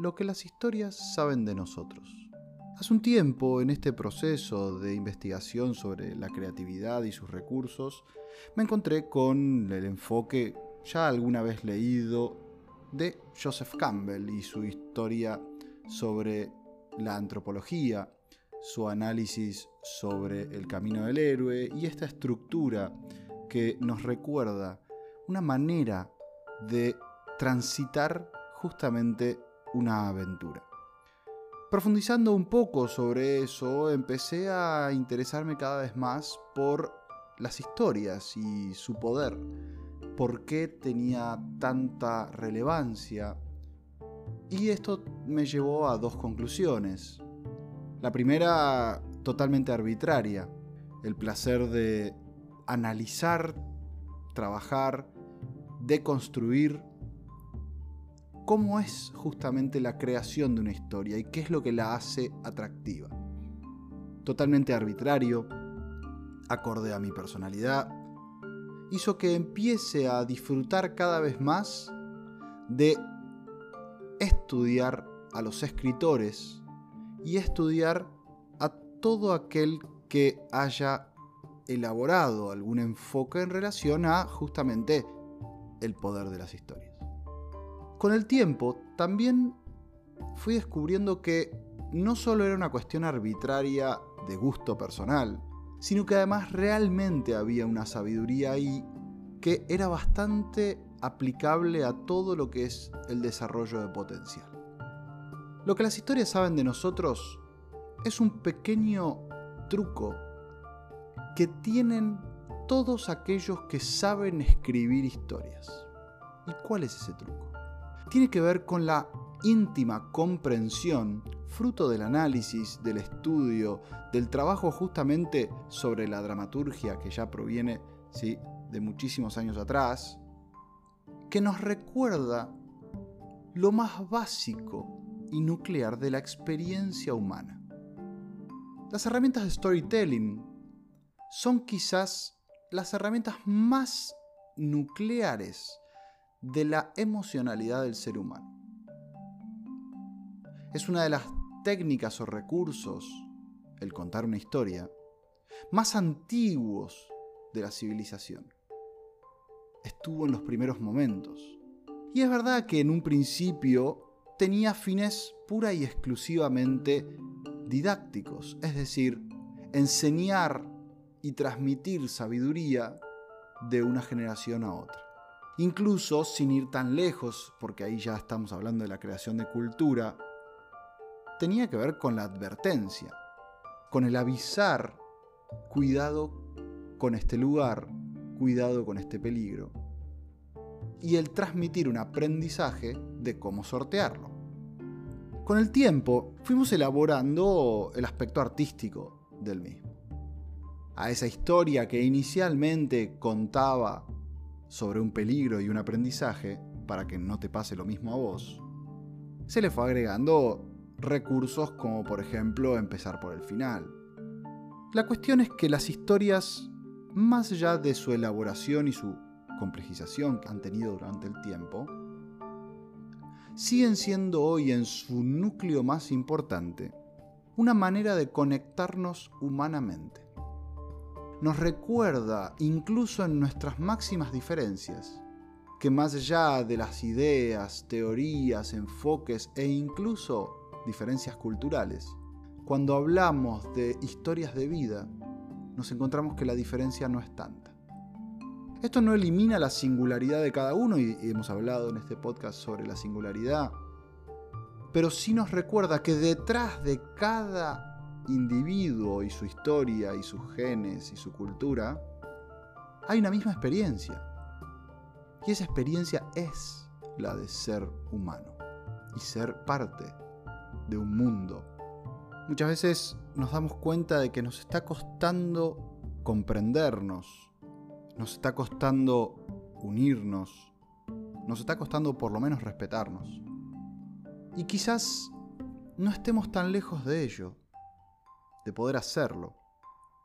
lo que las historias saben de nosotros. Hace un tiempo, en este proceso de investigación sobre la creatividad y sus recursos, me encontré con el enfoque ya alguna vez leído de Joseph Campbell y su historia sobre la antropología, su análisis sobre el camino del héroe y esta estructura que nos recuerda una manera de transitar justamente una aventura. Profundizando un poco sobre eso, empecé a interesarme cada vez más por las historias y su poder, por qué tenía tanta relevancia. Y esto me llevó a dos conclusiones. La primera, totalmente arbitraria, el placer de analizar, trabajar, deconstruir cómo es justamente la creación de una historia y qué es lo que la hace atractiva. Totalmente arbitrario, acorde a mi personalidad, hizo que empiece a disfrutar cada vez más de estudiar a los escritores y estudiar a todo aquel que haya elaborado algún enfoque en relación a justamente el poder de las historias. Con el tiempo también fui descubriendo que no solo era una cuestión arbitraria de gusto personal, sino que además realmente había una sabiduría ahí que era bastante aplicable a todo lo que es el desarrollo de potencial. Lo que las historias saben de nosotros es un pequeño truco que tienen todos aquellos que saben escribir historias. ¿Y cuál es ese truco? Tiene que ver con la íntima comprensión, fruto del análisis, del estudio, del trabajo justamente sobre la dramaturgia que ya proviene ¿sí? de muchísimos años atrás, que nos recuerda lo más básico y nuclear de la experiencia humana. Las herramientas de storytelling son quizás las herramientas más nucleares de la emocionalidad del ser humano. Es una de las técnicas o recursos, el contar una historia, más antiguos de la civilización. Estuvo en los primeros momentos. Y es verdad que en un principio tenía fines pura y exclusivamente didácticos, es decir, enseñar y transmitir sabiduría de una generación a otra. Incluso sin ir tan lejos, porque ahí ya estamos hablando de la creación de cultura, tenía que ver con la advertencia, con el avisar, cuidado con este lugar, cuidado con este peligro, y el transmitir un aprendizaje de cómo sortearlo. Con el tiempo fuimos elaborando el aspecto artístico del mismo. A esa historia que inicialmente contaba sobre un peligro y un aprendizaje, para que no te pase lo mismo a vos, se le fue agregando recursos como por ejemplo empezar por el final. La cuestión es que las historias, más allá de su elaboración y su complejización que han tenido durante el tiempo, siguen siendo hoy en su núcleo más importante una manera de conectarnos humanamente nos recuerda, incluso en nuestras máximas diferencias, que más allá de las ideas, teorías, enfoques e incluso diferencias culturales, cuando hablamos de historias de vida, nos encontramos que la diferencia no es tanta. Esto no elimina la singularidad de cada uno, y hemos hablado en este podcast sobre la singularidad, pero sí nos recuerda que detrás de cada individuo y su historia y sus genes y su cultura, hay una misma experiencia. Y esa experiencia es la de ser humano y ser parte de un mundo. Muchas veces nos damos cuenta de que nos está costando comprendernos, nos está costando unirnos, nos está costando por lo menos respetarnos. Y quizás no estemos tan lejos de ello de poder hacerlo.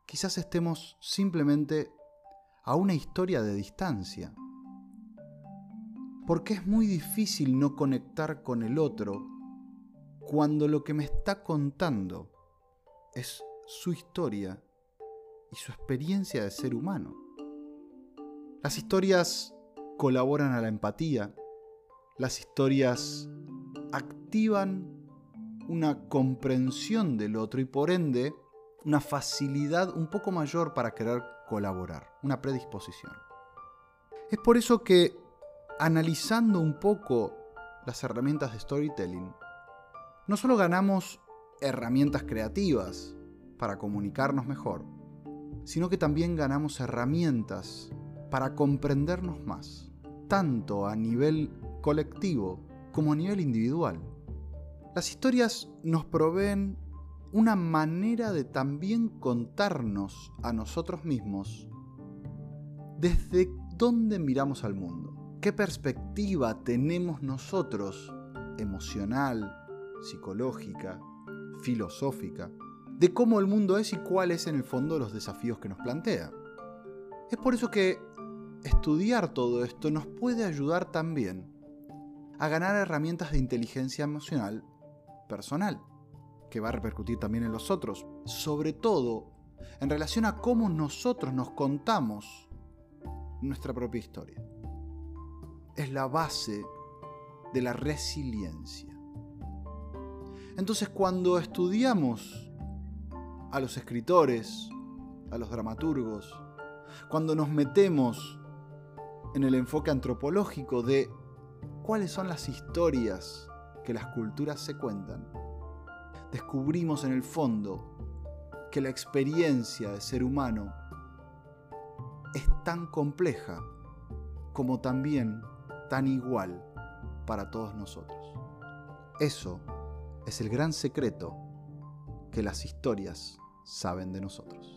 Quizás estemos simplemente a una historia de distancia. Porque es muy difícil no conectar con el otro cuando lo que me está contando es su historia y su experiencia de ser humano. Las historias colaboran a la empatía, las historias activan una comprensión del otro y por ende una facilidad un poco mayor para querer colaborar, una predisposición. Es por eso que analizando un poco las herramientas de storytelling, no solo ganamos herramientas creativas para comunicarnos mejor, sino que también ganamos herramientas para comprendernos más, tanto a nivel colectivo como a nivel individual. Las historias nos proveen una manera de también contarnos a nosotros mismos desde dónde miramos al mundo, qué perspectiva tenemos nosotros emocional, psicológica, filosófica, de cómo el mundo es y cuáles en el fondo los desafíos que nos plantea. Es por eso que estudiar todo esto nos puede ayudar también a ganar herramientas de inteligencia emocional personal, que va a repercutir también en los otros, sobre todo en relación a cómo nosotros nos contamos nuestra propia historia. Es la base de la resiliencia. Entonces cuando estudiamos a los escritores, a los dramaturgos, cuando nos metemos en el enfoque antropológico de cuáles son las historias que las culturas se cuentan, descubrimos en el fondo que la experiencia de ser humano es tan compleja como también tan igual para todos nosotros. Eso es el gran secreto que las historias saben de nosotros.